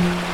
Mm-hmm.